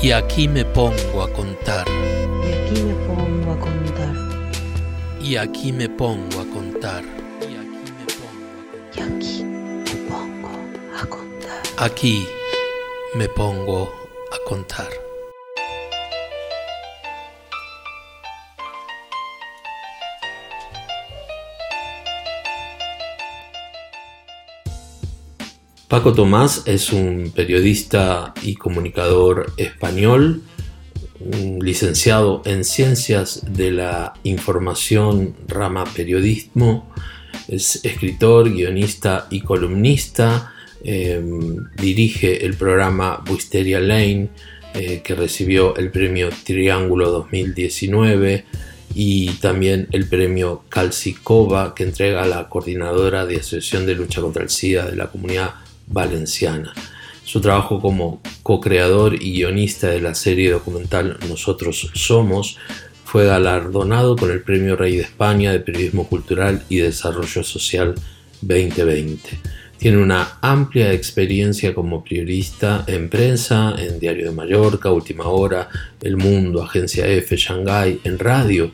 Y aquí me pongo a contar. Y aquí me pongo a contar. Y aquí me pongo a contar. Y aquí me pongo a contar. Aquí me pongo a contar. Paco Tomás es un periodista y comunicador español, licenciado en Ciencias de la Información, rama periodismo, es escritor, guionista y columnista, eh, dirige el programa Wisteria Lane, eh, que recibió el premio Triángulo 2019 y también el premio Calcicova, que entrega la coordinadora de Asociación de Lucha contra el SIDA de la Comunidad valenciana. Su trabajo como co-creador y guionista de la serie documental Nosotros Somos fue galardonado con el Premio Rey de España de Periodismo Cultural y Desarrollo Social 2020. Tiene una amplia experiencia como periodista en prensa, en Diario de Mallorca, Última Hora, El Mundo, Agencia F, Shanghái, en radio,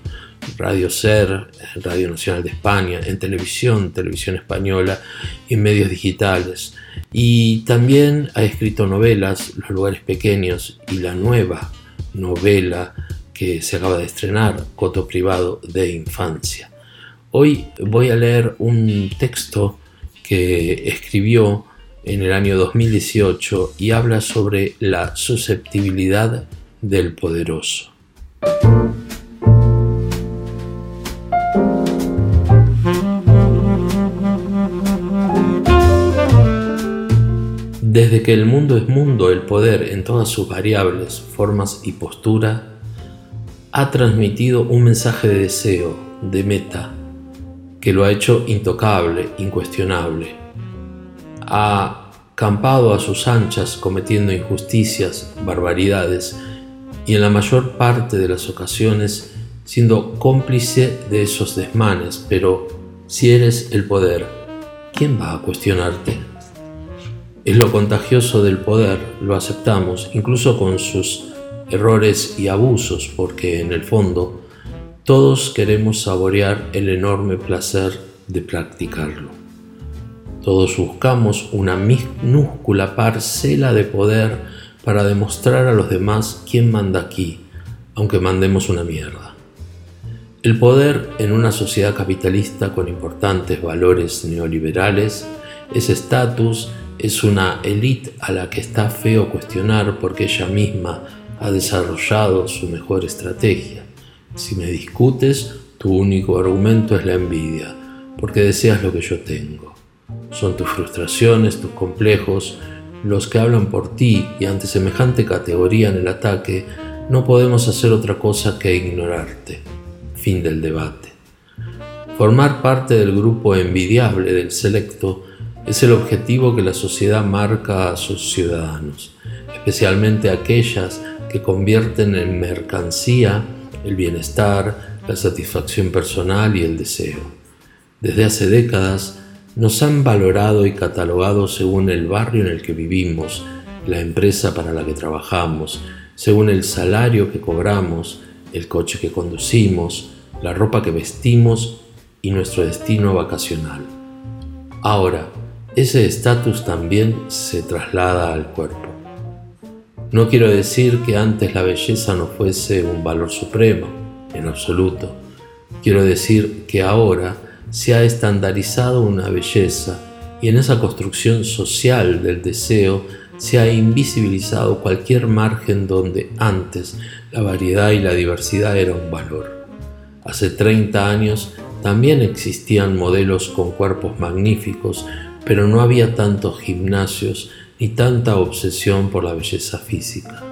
Radio Ser, Radio Nacional de España, en televisión, televisión española y medios digitales. Y también ha escrito novelas, Los lugares pequeños y la nueva novela que se acaba de estrenar, Coto Privado de Infancia. Hoy voy a leer un texto que escribió en el año 2018 y habla sobre la susceptibilidad del poderoso. Desde que el mundo es mundo, el poder en todas sus variables, formas y postura, ha transmitido un mensaje de deseo, de meta, que lo ha hecho intocable, incuestionable. Ha campado a sus anchas cometiendo injusticias, barbaridades, y en la mayor parte de las ocasiones siendo cómplice de esos desmanes, pero si eres el poder, ¿quién va a cuestionarte? Es lo contagioso del poder, lo aceptamos, incluso con sus errores y abusos, porque en el fondo todos queremos saborear el enorme placer de practicarlo. Todos buscamos una minúscula parcela de poder para demostrar a los demás quién manda aquí, aunque mandemos una mierda. El poder en una sociedad capitalista con importantes valores neoliberales es estatus es una élite a la que está feo cuestionar porque ella misma ha desarrollado su mejor estrategia. Si me discutes, tu único argumento es la envidia, porque deseas lo que yo tengo. Son tus frustraciones, tus complejos, los que hablan por ti y ante semejante categoría en el ataque, no podemos hacer otra cosa que ignorarte. Fin del debate. Formar parte del grupo envidiable del selecto es el objetivo que la sociedad marca a sus ciudadanos, especialmente aquellas que convierten en mercancía el bienestar, la satisfacción personal y el deseo. Desde hace décadas nos han valorado y catalogado según el barrio en el que vivimos, la empresa para la que trabajamos, según el salario que cobramos, el coche que conducimos, la ropa que vestimos y nuestro destino vacacional. Ahora, ese estatus también se traslada al cuerpo. No quiero decir que antes la belleza no fuese un valor supremo, en absoluto. Quiero decir que ahora se ha estandarizado una belleza y en esa construcción social del deseo se ha invisibilizado cualquier margen donde antes la variedad y la diversidad era un valor. Hace 30 años también existían modelos con cuerpos magníficos pero no había tantos gimnasios ni tanta obsesión por la belleza física.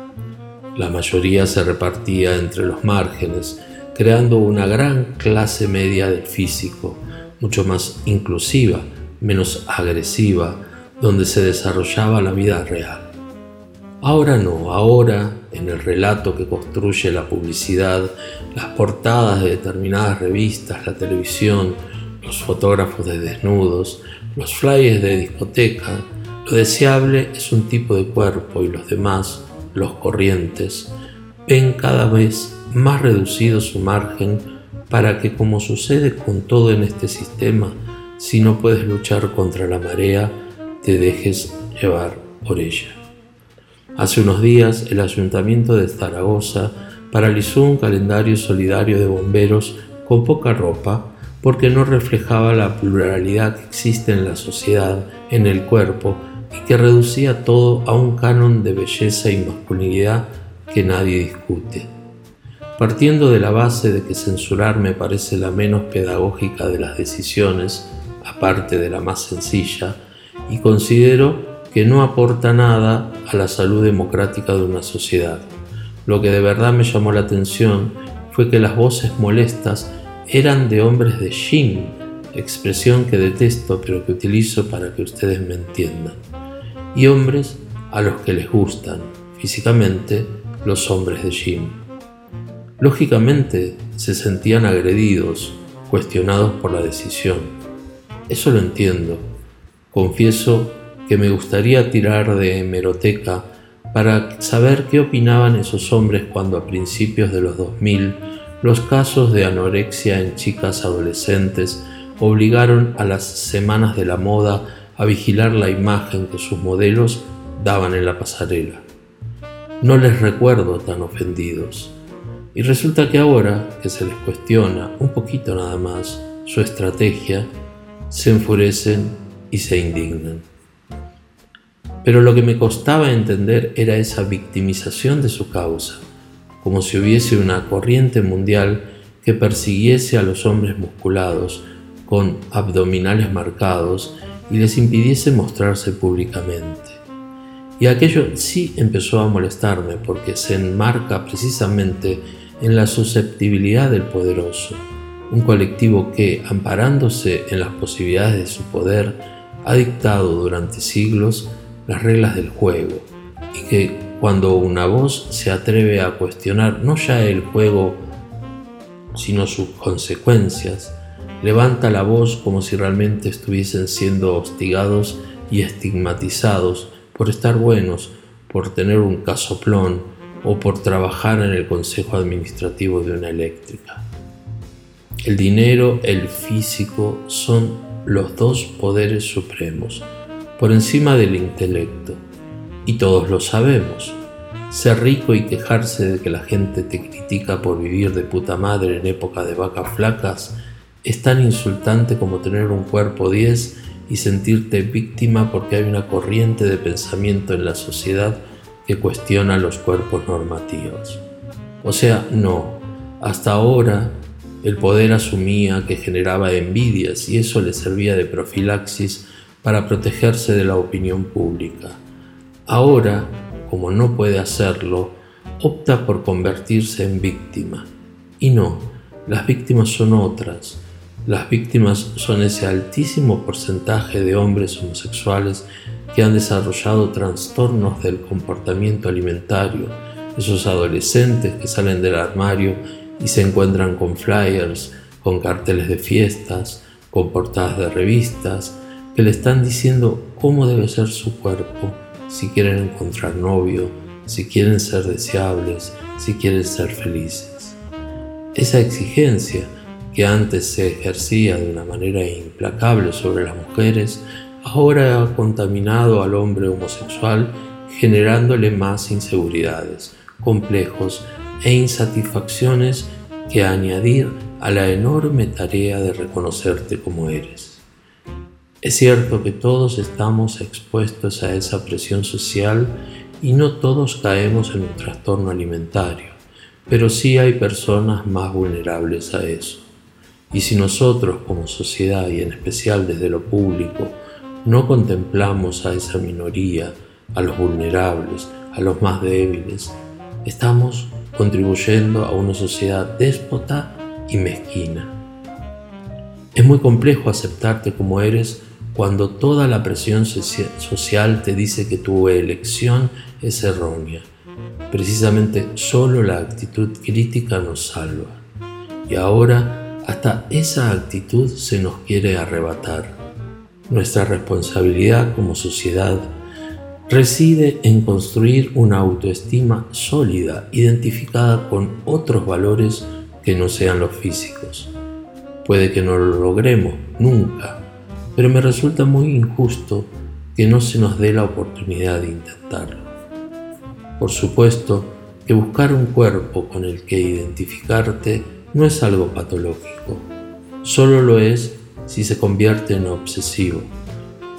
La mayoría se repartía entre los márgenes, creando una gran clase media del físico, mucho más inclusiva, menos agresiva, donde se desarrollaba la vida real. Ahora no, ahora en el relato que construye la publicidad, las portadas de determinadas revistas, la televisión, los fotógrafos de desnudos, los flyers de discoteca, lo deseable es un tipo de cuerpo y los demás los corrientes, ven cada vez más reducido su margen para que, como sucede con todo en este sistema, si no puedes luchar contra la marea, te dejes llevar por ella. Hace unos días el ayuntamiento de Zaragoza paralizó un calendario solidario de bomberos con poca ropa porque no reflejaba la pluralidad que existe en la sociedad, en el cuerpo, y que reducía todo a un canon de belleza y masculinidad que nadie discute. Partiendo de la base de que censurar me parece la menos pedagógica de las decisiones, aparte de la más sencilla, y considero que no aporta nada a la salud democrática de una sociedad. Lo que de verdad me llamó la atención fue que las voces molestas eran de hombres de Shin, expresión que detesto pero que utilizo para que ustedes me entiendan, y hombres a los que les gustan físicamente los hombres de Jim. Lógicamente se sentían agredidos, cuestionados por la decisión. Eso lo entiendo. Confieso que me gustaría tirar de hemeroteca para saber qué opinaban esos hombres cuando a principios de los 2000 los casos de anorexia en chicas adolescentes obligaron a las semanas de la moda a vigilar la imagen que sus modelos daban en la pasarela. No les recuerdo tan ofendidos. Y resulta que ahora que se les cuestiona un poquito nada más su estrategia, se enfurecen y se indignan. Pero lo que me costaba entender era esa victimización de su causa, como si hubiese una corriente mundial que persiguiese a los hombres musculados, con abdominales marcados, y les impidiese mostrarse públicamente. Y aquello sí empezó a molestarme porque se enmarca precisamente en la susceptibilidad del poderoso, un colectivo que, amparándose en las posibilidades de su poder, ha dictado durante siglos las reglas del juego y que cuando una voz se atreve a cuestionar no ya el juego, sino sus consecuencias, levanta la voz como si realmente estuviesen siendo hostigados y estigmatizados por estar buenos, por tener un casoplón o por trabajar en el consejo administrativo de una eléctrica. El dinero, el físico son los dos poderes supremos, por encima del intelecto, y todos lo sabemos. Ser rico y quejarse de que la gente te critica por vivir de puta madre en época de vacas flacas es tan insultante como tener un cuerpo 10 y sentirte víctima porque hay una corriente de pensamiento en la sociedad que cuestiona los cuerpos normativos. O sea, no, hasta ahora el poder asumía que generaba envidias y eso le servía de profilaxis para protegerse de la opinión pública. Ahora, como no puede hacerlo, opta por convertirse en víctima. Y no, las víctimas son otras, las víctimas son ese altísimo porcentaje de hombres homosexuales que han desarrollado trastornos del comportamiento alimentario, esos adolescentes que salen del armario y se encuentran con flyers, con carteles de fiestas, con portadas de revistas, que le están diciendo cómo debe ser su cuerpo, si quieren encontrar novio, si quieren ser deseables, si quieren ser felices. Esa exigencia que antes se ejercía de una manera implacable sobre las mujeres, ahora ha contaminado al hombre homosexual generándole más inseguridades, complejos e insatisfacciones que añadir a la enorme tarea de reconocerte como eres. Es cierto que todos estamos expuestos a esa presión social y no todos caemos en un trastorno alimentario, pero sí hay personas más vulnerables a eso. Y si nosotros como sociedad y en especial desde lo público no contemplamos a esa minoría, a los vulnerables, a los más débiles, estamos contribuyendo a una sociedad déspota y mezquina. Es muy complejo aceptarte como eres cuando toda la presión social te dice que tu elección es errónea. Precisamente solo la actitud crítica nos salva. Y ahora hasta esa actitud se nos quiere arrebatar. Nuestra responsabilidad como sociedad reside en construir una autoestima sólida, identificada con otros valores que no sean los físicos. Puede que no lo logremos nunca, pero me resulta muy injusto que no se nos dé la oportunidad de intentarlo. Por supuesto que buscar un cuerpo con el que identificarte no es algo patológico, solo lo es si se convierte en obsesivo,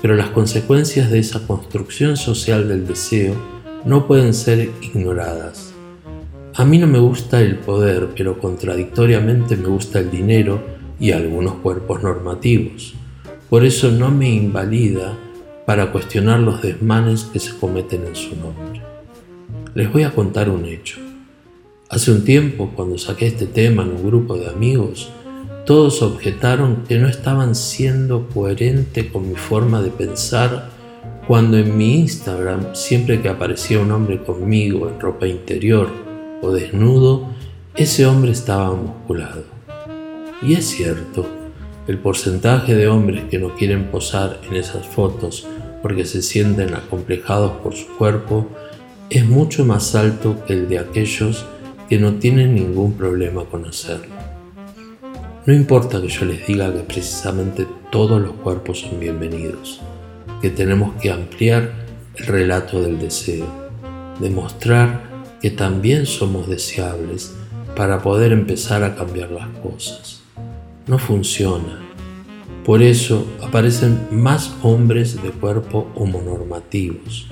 pero las consecuencias de esa construcción social del deseo no pueden ser ignoradas. A mí no me gusta el poder, pero contradictoriamente me gusta el dinero y algunos cuerpos normativos. Por eso no me invalida para cuestionar los desmanes que se cometen en su nombre. Les voy a contar un hecho. Hace un tiempo, cuando saqué este tema en un grupo de amigos, todos objetaron que no estaban siendo coherente con mi forma de pensar cuando en mi Instagram, siempre que aparecía un hombre conmigo en ropa interior o desnudo, ese hombre estaba musculado. Y es cierto, el porcentaje de hombres que no quieren posar en esas fotos porque se sienten acomplejados por su cuerpo es mucho más alto que el de aquellos que no tienen ningún problema con hacerlo. No importa que yo les diga que precisamente todos los cuerpos son bienvenidos, que tenemos que ampliar el relato del deseo, demostrar que también somos deseables para poder empezar a cambiar las cosas. No funciona. Por eso aparecen más hombres de cuerpo homonormativos.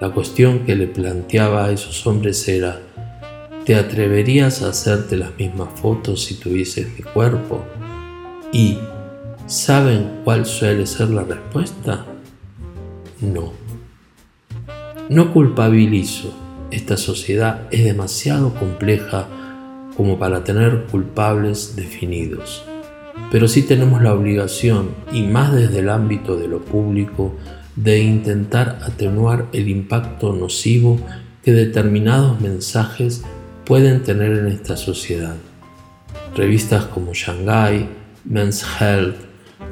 La cuestión que le planteaba a esos hombres era, ¿te atreverías a hacerte las mismas fotos si tuvieses mi cuerpo? Y, ¿saben cuál suele ser la respuesta? No. No culpabilizo. Esta sociedad es demasiado compleja como para tener culpables definidos. Pero sí tenemos la obligación, y más desde el ámbito de lo público, de intentar atenuar el impacto nocivo que determinados mensajes pueden tener en esta sociedad. Revistas como Shanghai, Men's Health,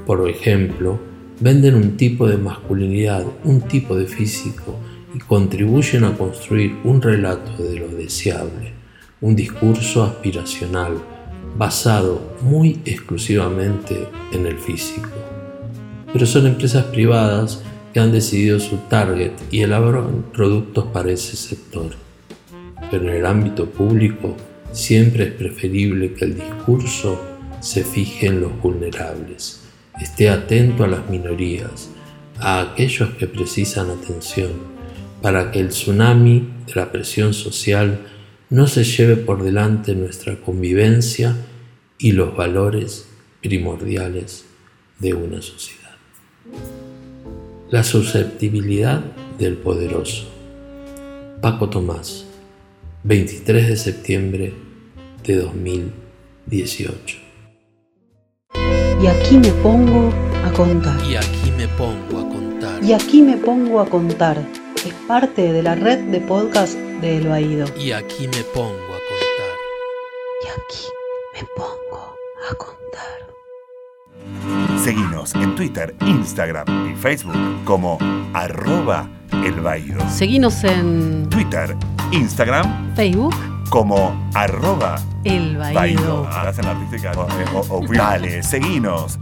por ejemplo, venden un tipo de masculinidad, un tipo de físico y contribuyen a construir un relato de lo deseable, un discurso aspiracional basado muy exclusivamente en el físico. Pero son empresas privadas han decidido su target y elaboran productos para ese sector. Pero en el ámbito público siempre es preferible que el discurso se fije en los vulnerables, esté atento a las minorías, a aquellos que precisan atención, para que el tsunami de la presión social no se lleve por delante nuestra convivencia y los valores primordiales de una sociedad. La susceptibilidad del poderoso. Paco Tomás, 23 de septiembre de 2018. Y aquí me pongo a contar. Y aquí me pongo a contar. Y aquí me pongo a contar. Parte de la red de podcast de El Baído. Y aquí me pongo a contar. Y aquí me pongo a contar. Seguinos en Twitter, Instagram y Facebook como arroba elbaído. Seguinos en Twitter, Instagram Facebook como arroba El baído. Baído. Hacen la artística. O- o- o- Dale, seguinos